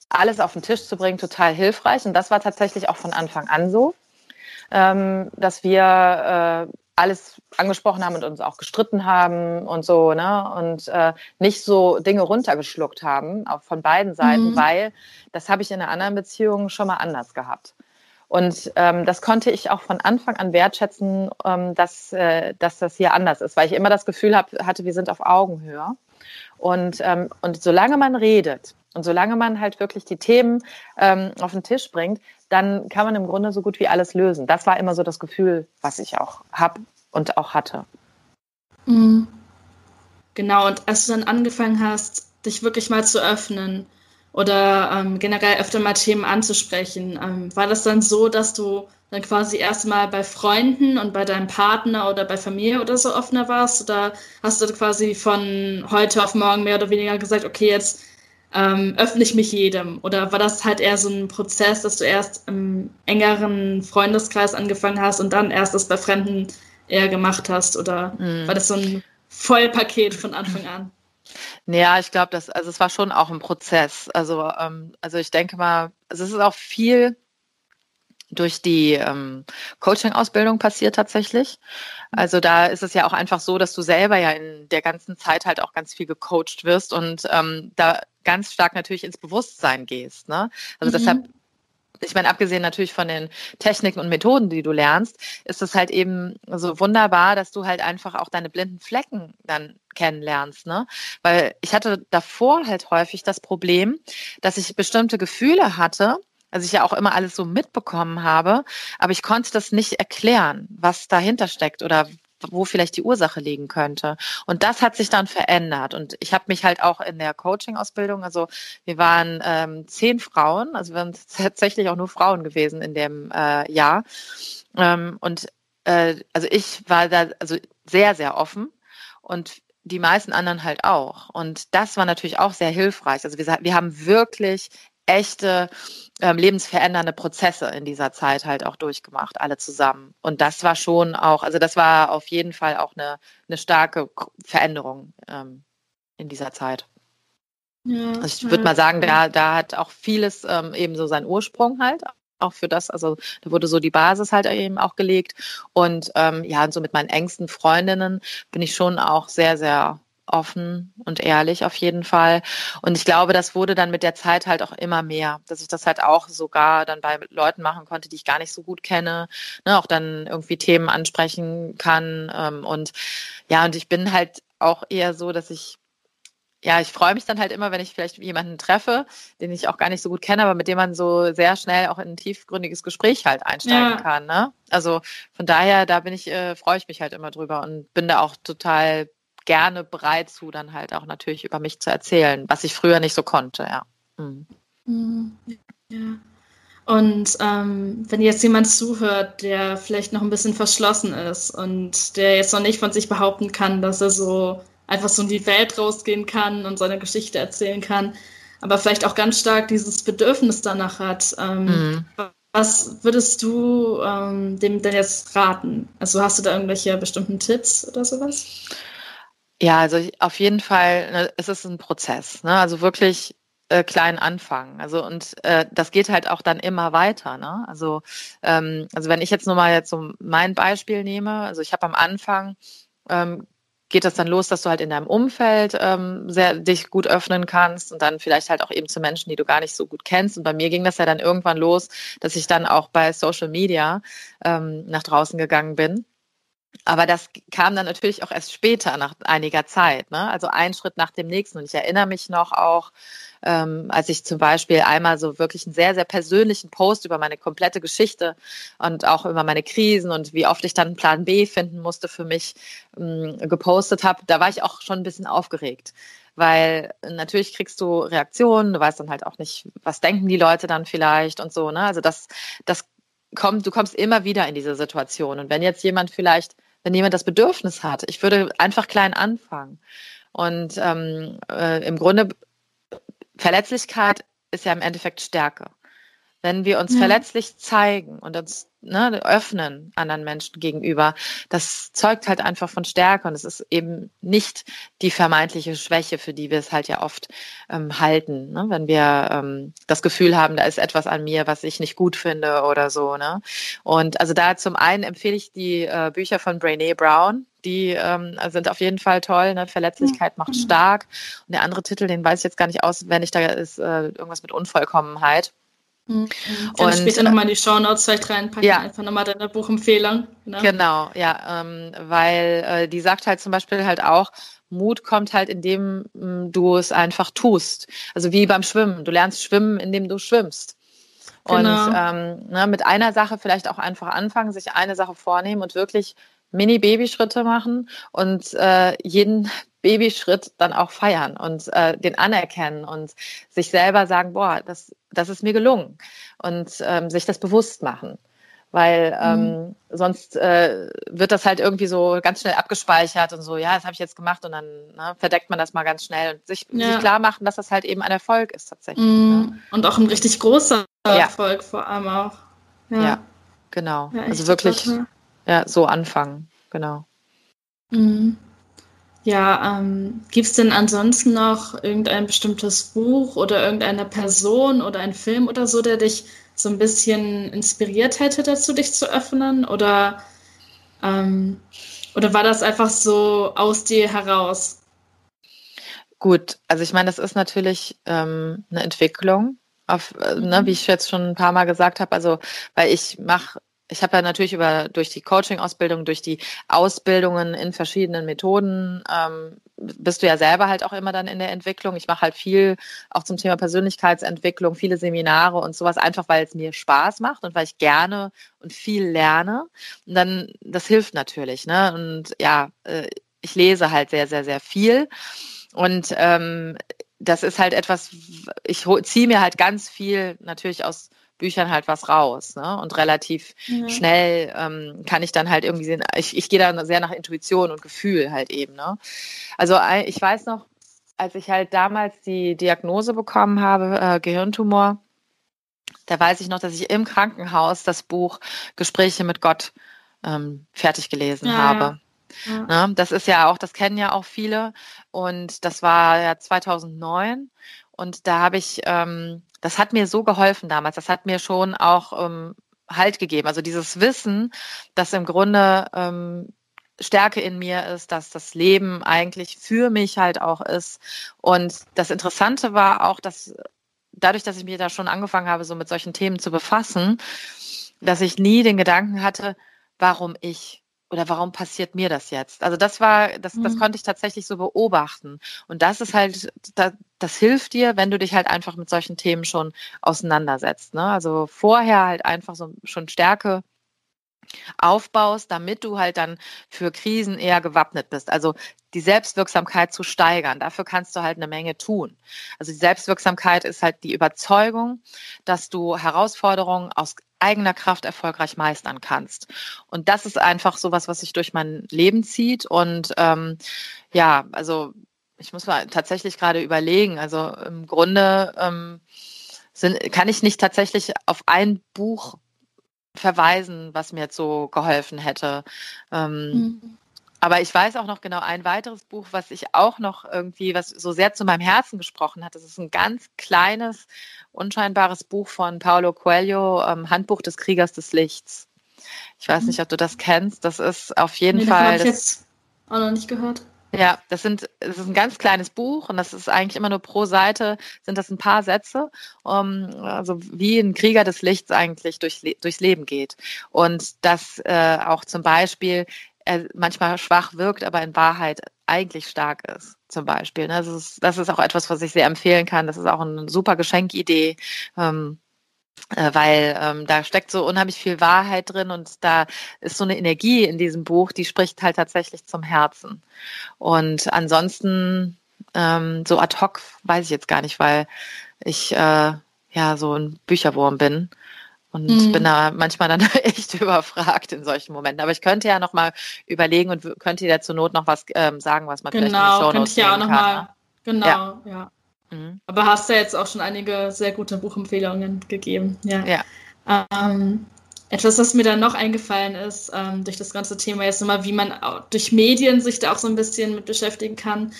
alles auf den Tisch zu bringen total hilfreich. Und das war tatsächlich auch von Anfang an so, ähm, dass wir äh, alles angesprochen haben und uns auch gestritten haben und so, ne? Und äh, nicht so Dinge runtergeschluckt haben, auch von beiden Seiten, mhm. weil das habe ich in einer anderen Beziehung schon mal anders gehabt. Und ähm, das konnte ich auch von Anfang an wertschätzen, ähm, dass, äh, dass das hier anders ist, weil ich immer das Gefühl hab, hatte, wir sind auf Augenhöhe. Und, ähm, und solange man redet und solange man halt wirklich die Themen ähm, auf den Tisch bringt, dann kann man im Grunde so gut wie alles lösen. Das war immer so das Gefühl, was ich auch habe und auch hatte. Mhm. Genau, und als du dann angefangen hast, dich wirklich mal zu öffnen oder ähm, generell öfter mal Themen anzusprechen, ähm, war das dann so, dass du dann quasi erstmal bei Freunden und bei deinem Partner oder bei Familie oder so offener warst? Oder hast du quasi von heute auf morgen mehr oder weniger gesagt, okay, jetzt ähm, öffne ich mich jedem? Oder war das halt eher so ein Prozess, dass du erst im engeren Freundeskreis angefangen hast und dann erst das bei Fremden eher gemacht hast? Oder mhm. war das so ein Vollpaket von Anfang an? Ja, ich glaube, das, also es war schon auch ein Prozess. Also, ähm, also ich denke mal, also es ist auch viel durch die ähm, Coaching-Ausbildung passiert tatsächlich. Also da ist es ja auch einfach so, dass du selber ja in der ganzen Zeit halt auch ganz viel gecoacht wirst und ähm, da ganz stark natürlich ins Bewusstsein gehst. Ne? Also mhm. deshalb ich meine, abgesehen natürlich von den Techniken und Methoden, die du lernst, ist es halt eben so wunderbar, dass du halt einfach auch deine blinden Flecken dann kennenlernst, ne? Weil ich hatte davor halt häufig das Problem, dass ich bestimmte Gefühle hatte, also ich ja auch immer alles so mitbekommen habe, aber ich konnte das nicht erklären, was dahinter steckt oder wo vielleicht die Ursache liegen könnte. Und das hat sich dann verändert. Und ich habe mich halt auch in der Coaching-Ausbildung, also wir waren ähm, zehn Frauen, also wir sind tatsächlich auch nur Frauen gewesen in dem äh, Jahr. Ähm, und äh, also ich war da also sehr, sehr offen und die meisten anderen halt auch. Und das war natürlich auch sehr hilfreich. Also wir, wir haben wirklich echte ähm, lebensverändernde Prozesse in dieser Zeit halt auch durchgemacht, alle zusammen. Und das war schon auch, also das war auf jeden Fall auch eine, eine starke Veränderung ähm, in dieser Zeit. Ja, also ich würde mal sagen, da, da hat auch vieles ähm, eben so seinen Ursprung halt auch für das, also da wurde so die Basis halt eben auch gelegt. Und ähm, ja, und so mit meinen engsten Freundinnen bin ich schon auch sehr, sehr offen und ehrlich auf jeden Fall. Und ich glaube, das wurde dann mit der Zeit halt auch immer mehr, dass ich das halt auch sogar dann bei Leuten machen konnte, die ich gar nicht so gut kenne, ne, auch dann irgendwie Themen ansprechen kann. Ähm, und ja, und ich bin halt auch eher so, dass ich ja, ich freue mich dann halt immer, wenn ich vielleicht jemanden treffe, den ich auch gar nicht so gut kenne, aber mit dem man so sehr schnell auch in ein tiefgründiges Gespräch halt einsteigen ja. kann. Ne? Also von daher, da bin ich, äh, freue ich mich halt immer drüber und bin da auch total gerne bereit zu, dann halt auch natürlich über mich zu erzählen, was ich früher nicht so konnte, ja. Mhm. mhm. Ja. Und ähm, wenn jetzt jemand zuhört, der vielleicht noch ein bisschen verschlossen ist und der jetzt noch nicht von sich behaupten kann, dass er so einfach so in die Welt rausgehen kann und seine Geschichte erzählen kann, aber vielleicht auch ganz stark dieses Bedürfnis danach hat, ähm, mhm. was würdest du ähm, dem denn jetzt raten? Also hast du da irgendwelche bestimmten Tipps oder sowas? Ja, also auf jeden Fall, ne, es ist ein Prozess. Ne? Also wirklich äh, klein anfangen. Also und äh, das geht halt auch dann immer weiter. Ne? Also ähm, also wenn ich jetzt nur mal jetzt so mein Beispiel nehme, also ich habe am Anfang ähm, geht das dann los, dass du halt in deinem Umfeld ähm, sehr dich gut öffnen kannst und dann vielleicht halt auch eben zu Menschen, die du gar nicht so gut kennst. Und bei mir ging das ja dann irgendwann los, dass ich dann auch bei Social Media ähm, nach draußen gegangen bin aber das kam dann natürlich auch erst später, nach einiger Zeit. Ne? Also ein Schritt nach dem nächsten. Und ich erinnere mich noch auch, ähm, als ich zum Beispiel einmal so wirklich einen sehr, sehr persönlichen Post über meine komplette Geschichte und auch über meine Krisen und wie oft ich dann einen Plan B finden musste für mich ähm, gepostet habe. Da war ich auch schon ein bisschen aufgeregt weil natürlich kriegst du Reaktionen, du weißt dann halt auch nicht, was denken die Leute dann vielleicht und so. Ne? Also das, das kommt, du kommst immer wieder in diese Situation. Und wenn jetzt jemand vielleicht, wenn jemand das Bedürfnis hat, ich würde einfach klein anfangen. Und ähm, äh, im Grunde, Verletzlichkeit ist ja im Endeffekt Stärke. Wenn wir uns ja. verletzlich zeigen und uns ne, öffnen anderen Menschen gegenüber, das zeugt halt einfach von Stärke und es ist eben nicht die vermeintliche Schwäche, für die wir es halt ja oft ähm, halten, ne? wenn wir ähm, das Gefühl haben, da ist etwas an mir, was ich nicht gut finde oder so. Ne? Und also da zum einen empfehle ich die äh, Bücher von Brene Brown, die ähm, sind auf jeden Fall toll. Ne? Verletzlichkeit macht mhm. stark. Und der andere Titel, den weiß ich jetzt gar nicht auswendig, da ist äh, irgendwas mit Unvollkommenheit. Mhm. Kann und später nochmal in die Show Notes vielleicht reinpacken, ja. einfach nochmal deine Buchempfehlung. Genau, genau ja, ähm, weil äh, die sagt halt zum Beispiel halt auch, Mut kommt halt, indem m, du es einfach tust. Also wie beim Schwimmen. Du lernst schwimmen, indem du schwimmst. Genau. Und ähm, ne, mit einer Sache vielleicht auch einfach anfangen, sich eine Sache vornehmen und wirklich Mini-Babyschritte machen und äh, jeden Babyschritt dann auch feiern und äh, den anerkennen und sich selber sagen, boah, das, das ist mir gelungen und ähm, sich das bewusst machen. Weil ähm, mhm. sonst äh, wird das halt irgendwie so ganz schnell abgespeichert und so, ja, das habe ich jetzt gemacht und dann ne, verdeckt man das mal ganz schnell und sich, ja. sich klar machen, dass das halt eben ein Erfolg ist tatsächlich. Mhm. Ne? Und auch ein richtig großer ja. Erfolg vor allem auch. Ja, ja genau. also wirklich ja, so anfangen, genau. Mhm. Ja, ähm, gibt es denn ansonsten noch irgendein bestimmtes Buch oder irgendeine Person oder ein Film oder so, der dich so ein bisschen inspiriert hätte dazu, dich zu öffnen? Oder, ähm, oder war das einfach so aus dir heraus? Gut, also ich meine, das ist natürlich ähm, eine Entwicklung, auf, äh, ne, wie mhm. ich jetzt schon ein paar Mal gesagt habe. Also, weil ich mache ich habe ja natürlich über durch die Coaching-Ausbildung, durch die Ausbildungen in verschiedenen Methoden, ähm, bist du ja selber halt auch immer dann in der Entwicklung. Ich mache halt viel auch zum Thema Persönlichkeitsentwicklung, viele Seminare und sowas, einfach weil es mir Spaß macht und weil ich gerne und viel lerne. Und dann, das hilft natürlich, ne? Und ja, äh, ich lese halt sehr, sehr, sehr viel. Und ähm, das ist halt etwas, ich ziehe mir halt ganz viel natürlich aus Büchern halt was raus. Ne? Und relativ ja. schnell ähm, kann ich dann halt irgendwie sehen, ich, ich gehe da sehr nach Intuition und Gefühl halt eben. Ne? Also ich weiß noch, als ich halt damals die Diagnose bekommen habe, äh, Gehirntumor, da weiß ich noch, dass ich im Krankenhaus das Buch Gespräche mit Gott ähm, fertig gelesen ja, habe. Ja. Ne? Das ist ja auch, das kennen ja auch viele. Und das war ja 2009. Und da habe ich ähm, das hat mir so geholfen damals. Das hat mir schon auch ähm, Halt gegeben. Also dieses Wissen, dass im Grunde ähm, Stärke in mir ist, dass das Leben eigentlich für mich halt auch ist. Und das Interessante war auch, dass dadurch, dass ich mich da schon angefangen habe, so mit solchen Themen zu befassen, dass ich nie den Gedanken hatte, warum ich? Oder warum passiert mir das jetzt? Also das war, das, das mhm. konnte ich tatsächlich so beobachten. Und das ist halt, das, das hilft dir, wenn du dich halt einfach mit solchen Themen schon auseinandersetzt. Ne? Also vorher halt einfach so schon Stärke aufbaust, damit du halt dann für Krisen eher gewappnet bist. Also die Selbstwirksamkeit zu steigern. Dafür kannst du halt eine Menge tun. Also die Selbstwirksamkeit ist halt die Überzeugung, dass du Herausforderungen aus eigener Kraft erfolgreich meistern kannst. Und das ist einfach so was, was sich durch mein Leben zieht. Und ähm, ja, also ich muss mal tatsächlich gerade überlegen. Also im Grunde ähm, sind, kann ich nicht tatsächlich auf ein Buch verweisen, was mir jetzt so geholfen hätte. Ähm, mhm. aber ich weiß auch noch genau ein weiteres Buch, was ich auch noch irgendwie, was so sehr zu meinem Herzen gesprochen hat. Das ist ein ganz kleines, unscheinbares Buch von Paulo Coelho, ähm, Handbuch des Kriegers des Lichts. Ich weiß nicht, ob du das kennst. Das ist auf jeden nee, Fall. Habe ich jetzt auch noch nicht gehört. Ja, das sind, das ist ein ganz kleines Buch und das ist eigentlich immer nur pro Seite, sind das ein paar Sätze, um, also wie ein Krieger des Lichts eigentlich durch, durchs Leben geht. Und das äh, auch zum Beispiel er manchmal schwach wirkt, aber in Wahrheit eigentlich stark ist, zum Beispiel. Das ist, das ist auch etwas, was ich sehr empfehlen kann. Das ist auch eine super Geschenkidee. Ähm, äh, weil ähm, da steckt so unheimlich viel Wahrheit drin und da ist so eine Energie in diesem Buch, die spricht halt tatsächlich zum Herzen. Und ansonsten ähm, so ad hoc weiß ich jetzt gar nicht, weil ich äh, ja so ein Bücherwurm bin und mhm. bin da manchmal dann echt überfragt in solchen Momenten. Aber ich könnte ja noch mal überlegen und könnte dir zur Not noch was ähm, sagen, was man genau, vielleicht in die Show könnte ich ja auch noch kann. mal. Genau, ja. ja. Mhm. Aber hast du ja jetzt auch schon einige sehr gute Buchempfehlungen gegeben. Ja. ja. Ähm, etwas, was mir dann noch eingefallen ist, ähm, durch das ganze Thema jetzt nochmal, wie man durch Medien sich da auch so ein bisschen mit beschäftigen kann,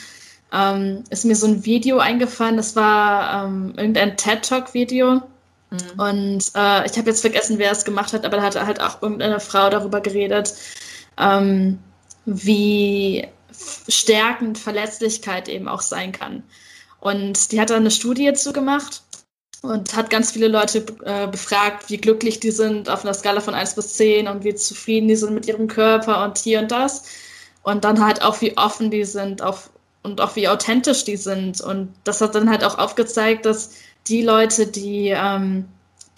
ähm, ist mir so ein Video eingefallen, das war ähm, irgendein TED-Talk-Video. Mhm. Und äh, ich habe jetzt vergessen, wer es gemacht hat, aber da hat halt auch irgendeine Frau darüber geredet, ähm, wie stärkend Verletzlichkeit eben auch sein kann. Und die hat da eine Studie zu gemacht und hat ganz viele Leute äh, befragt, wie glücklich die sind auf einer Skala von 1 bis 10 und wie zufrieden die sind mit ihrem Körper und hier und das. Und dann halt auch, wie offen die sind auf, und auch wie authentisch die sind. Und das hat dann halt auch aufgezeigt, dass die Leute, die, ähm,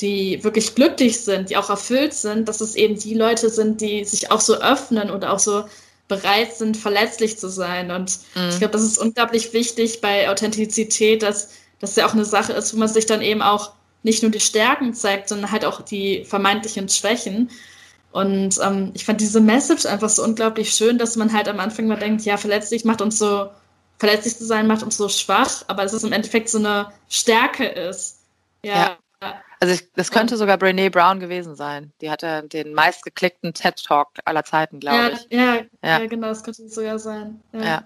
die wirklich glücklich sind, die auch erfüllt sind, dass es eben die Leute sind, die sich auch so öffnen und auch so bereit sind, verletzlich zu sein. Und mhm. ich glaube, das ist unglaublich wichtig bei Authentizität, dass das ja auch eine Sache ist, wo man sich dann eben auch nicht nur die Stärken zeigt, sondern halt auch die vermeintlichen Schwächen. Und ähm, ich fand diese Message einfach so unglaublich schön, dass man halt am Anfang mal denkt, ja, verletzlich macht uns so, verletzlich zu sein macht uns so schwach, aber dass es im Endeffekt so eine Stärke ist. Ja. ja. Also ich, das könnte sogar Brene Brown gewesen sein. Die hatte den meistgeklickten TED Talk aller Zeiten, glaube ja, ich. Ja, ja, ja, genau, das könnte sogar sein. Ja. ja.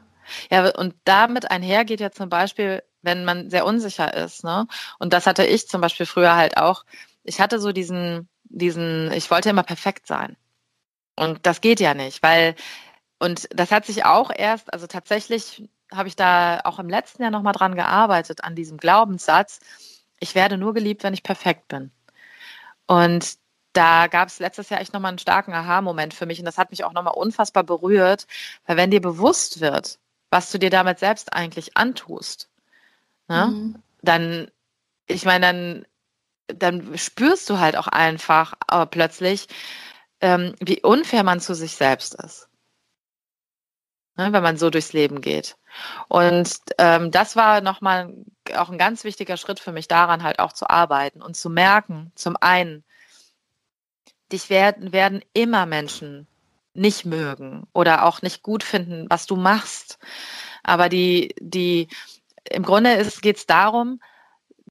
Ja, und damit einher geht ja zum Beispiel, wenn man sehr unsicher ist, ne? Und das hatte ich zum Beispiel früher halt auch. Ich hatte so diesen, diesen, ich wollte immer perfekt sein. Und das geht ja nicht, weil, und das hat sich auch erst, also tatsächlich habe ich da auch im letzten Jahr nochmal dran gearbeitet, an diesem Glaubenssatz, ich werde nur geliebt, wenn ich perfekt bin. Und da gab es letztes Jahr echt nochmal einen starken Aha-Moment für mich und das hat mich auch nochmal unfassbar berührt, weil wenn dir bewusst wird, was du dir damit selbst eigentlich antust, ne, mhm. dann, ich meine, dann, dann spürst du halt auch einfach aber plötzlich, ähm, wie unfair man zu sich selbst ist ne, wenn man so durchs Leben geht. Und ähm, das war nochmal auch ein ganz wichtiger Schritt für mich daran, halt auch zu arbeiten und zu merken, zum einen, dich werden, werden immer Menschen nicht mögen oder auch nicht gut finden, was du machst. Aber die, die, im Grunde geht es darum,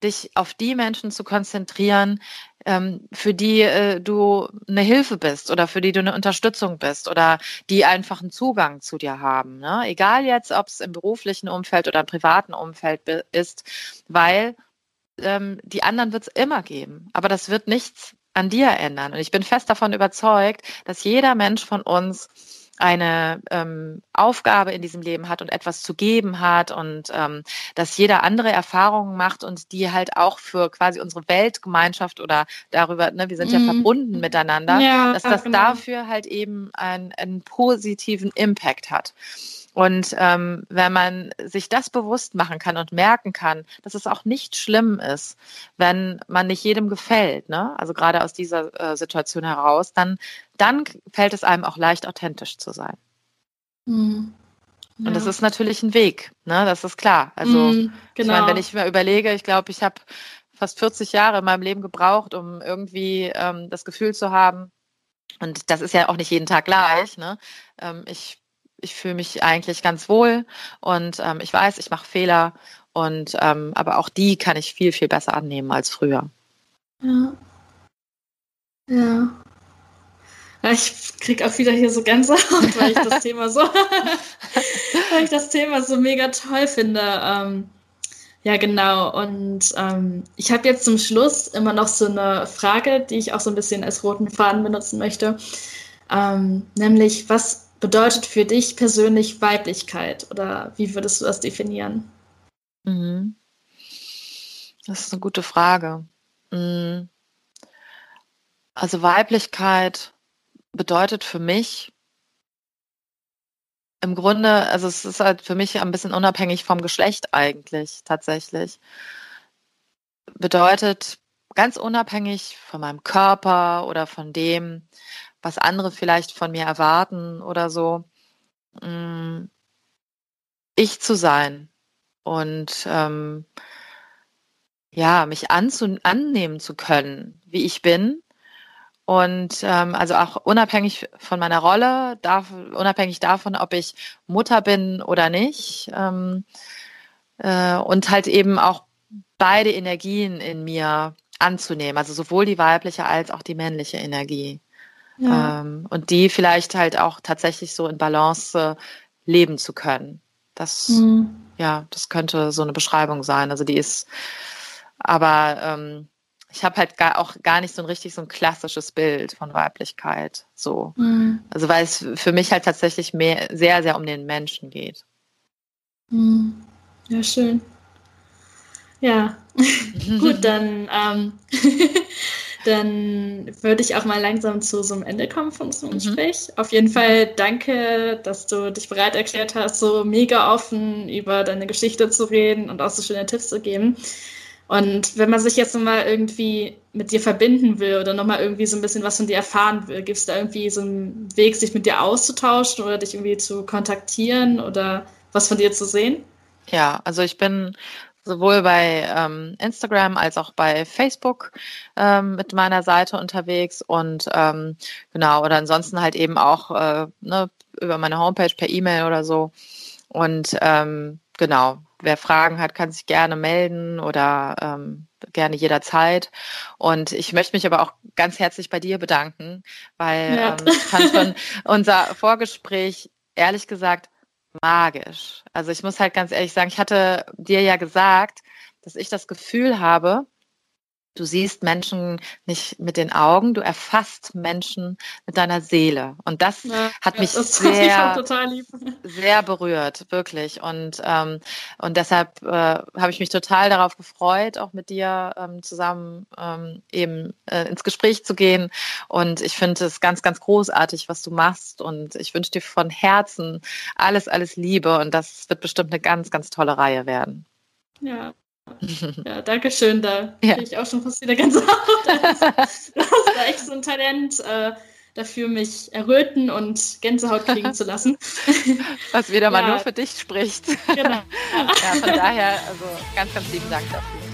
dich auf die Menschen zu konzentrieren, ähm, für die äh, du eine Hilfe bist oder für die du eine Unterstützung bist oder die einfach einen Zugang zu dir haben. Ne? Egal jetzt, ob es im beruflichen Umfeld oder im privaten Umfeld ist, weil ähm, die anderen wird es immer geben. Aber das wird nichts an dir ändern. Und ich bin fest davon überzeugt, dass jeder Mensch von uns eine ähm, Aufgabe in diesem Leben hat und etwas zu geben hat und ähm, dass jeder andere Erfahrungen macht und die halt auch für quasi unsere Weltgemeinschaft oder darüber, ne, wir sind ja mm. verbunden miteinander, ja, dass das genau. dafür halt eben einen, einen positiven Impact hat. Und ähm, wenn man sich das bewusst machen kann und merken kann, dass es auch nicht schlimm ist, wenn man nicht jedem gefällt, ne? also gerade aus dieser äh, Situation heraus, dann, dann fällt es einem auch leicht, authentisch zu sein. Mhm. Ja. Und das ist natürlich ein Weg, ne? das ist klar. Also mhm, genau. ich meine, wenn ich mir überlege, ich glaube, ich habe fast 40 Jahre in meinem Leben gebraucht, um irgendwie ähm, das Gefühl zu haben, und das ist ja auch nicht jeden Tag gleich. Ne? Ähm, ich ich fühle mich eigentlich ganz wohl und ähm, ich weiß, ich mache Fehler und ähm, aber auch die kann ich viel, viel besser annehmen als früher. Ja. Ja. Ich kriege auch wieder hier so Gänsehaut, weil ich das Thema so, weil ich das Thema so mega toll finde. Ähm, ja, genau. Und ähm, ich habe jetzt zum Schluss immer noch so eine Frage, die ich auch so ein bisschen als roten Faden benutzen möchte. Ähm, nämlich, was bedeutet für dich persönlich Weiblichkeit? Oder wie würdest du das definieren? Mhm. Das ist eine gute Frage. Mhm. Also Weiblichkeit bedeutet für mich im Grunde, also es ist halt für mich ein bisschen unabhängig vom Geschlecht eigentlich tatsächlich. Bedeutet ganz unabhängig von meinem Körper oder von dem, was andere vielleicht von mir erwarten oder so, mm, ich zu sein und ähm, ja, mich anzu annehmen zu können, wie ich bin und ähm, also auch unabhängig von meiner Rolle, darf, unabhängig davon, ob ich Mutter bin oder nicht. Ähm, äh, und halt eben auch beide Energien in mir anzunehmen, also sowohl die weibliche als auch die männliche Energie. Ja. Ähm, und die vielleicht halt auch tatsächlich so in Balance äh, leben zu können. Das, mhm. ja, das könnte so eine Beschreibung sein. Also die ist, aber ähm, ich habe halt gar, auch gar nicht so ein richtig so ein klassisches Bild von Weiblichkeit. So. Mhm. Also weil es für mich halt tatsächlich mehr, sehr, sehr um den Menschen geht. Mhm. Ja, schön. Ja, gut, dann, ähm, dann würde ich auch mal langsam zu so einem Ende kommen von unserem mhm. Gespräch. Auf jeden Fall danke, dass du dich bereit erklärt hast, so mega offen über deine Geschichte zu reden und auch so schöne Tipps zu geben. Und wenn man sich jetzt nochmal irgendwie mit dir verbinden will oder nochmal irgendwie so ein bisschen was von dir erfahren will, gibt es da irgendwie so einen Weg, sich mit dir auszutauschen oder dich irgendwie zu kontaktieren oder was von dir zu sehen? Ja, also ich bin sowohl bei ähm, Instagram als auch bei Facebook ähm, mit meiner Seite unterwegs und ähm, genau, oder ansonsten halt eben auch äh, ne, über meine Homepage per E-Mail oder so. Und ähm, genau, wer Fragen hat, kann sich gerne melden oder ähm, gerne jederzeit. Und ich möchte mich aber auch ganz herzlich bei dir bedanken, weil ja. ähm, ich fand schon unser Vorgespräch ehrlich gesagt magisch. Also ich muss halt ganz ehrlich sagen, ich hatte dir ja gesagt, dass ich das Gefühl habe, Du siehst Menschen nicht mit den Augen, du erfasst Menschen mit deiner Seele. Und das ja, hat mich das sehr, sehr berührt, wirklich. Und, ähm, und deshalb äh, habe ich mich total darauf gefreut, auch mit dir ähm, zusammen ähm, eben äh, ins Gespräch zu gehen. Und ich finde es ganz, ganz großartig, was du machst. Und ich wünsche dir von Herzen alles, alles Liebe. Und das wird bestimmt eine ganz, ganz tolle Reihe werden. Ja, ja, danke schön. Da ja. ich auch schon fast wieder ganz Haut. Also, du hast da echt so ein Talent äh, dafür, mich erröten und Gänsehaut kriegen zu lassen. Was wieder ja. mal nur für dich spricht. Genau. ja, von daher, also ganz, ganz lieben Dank dafür.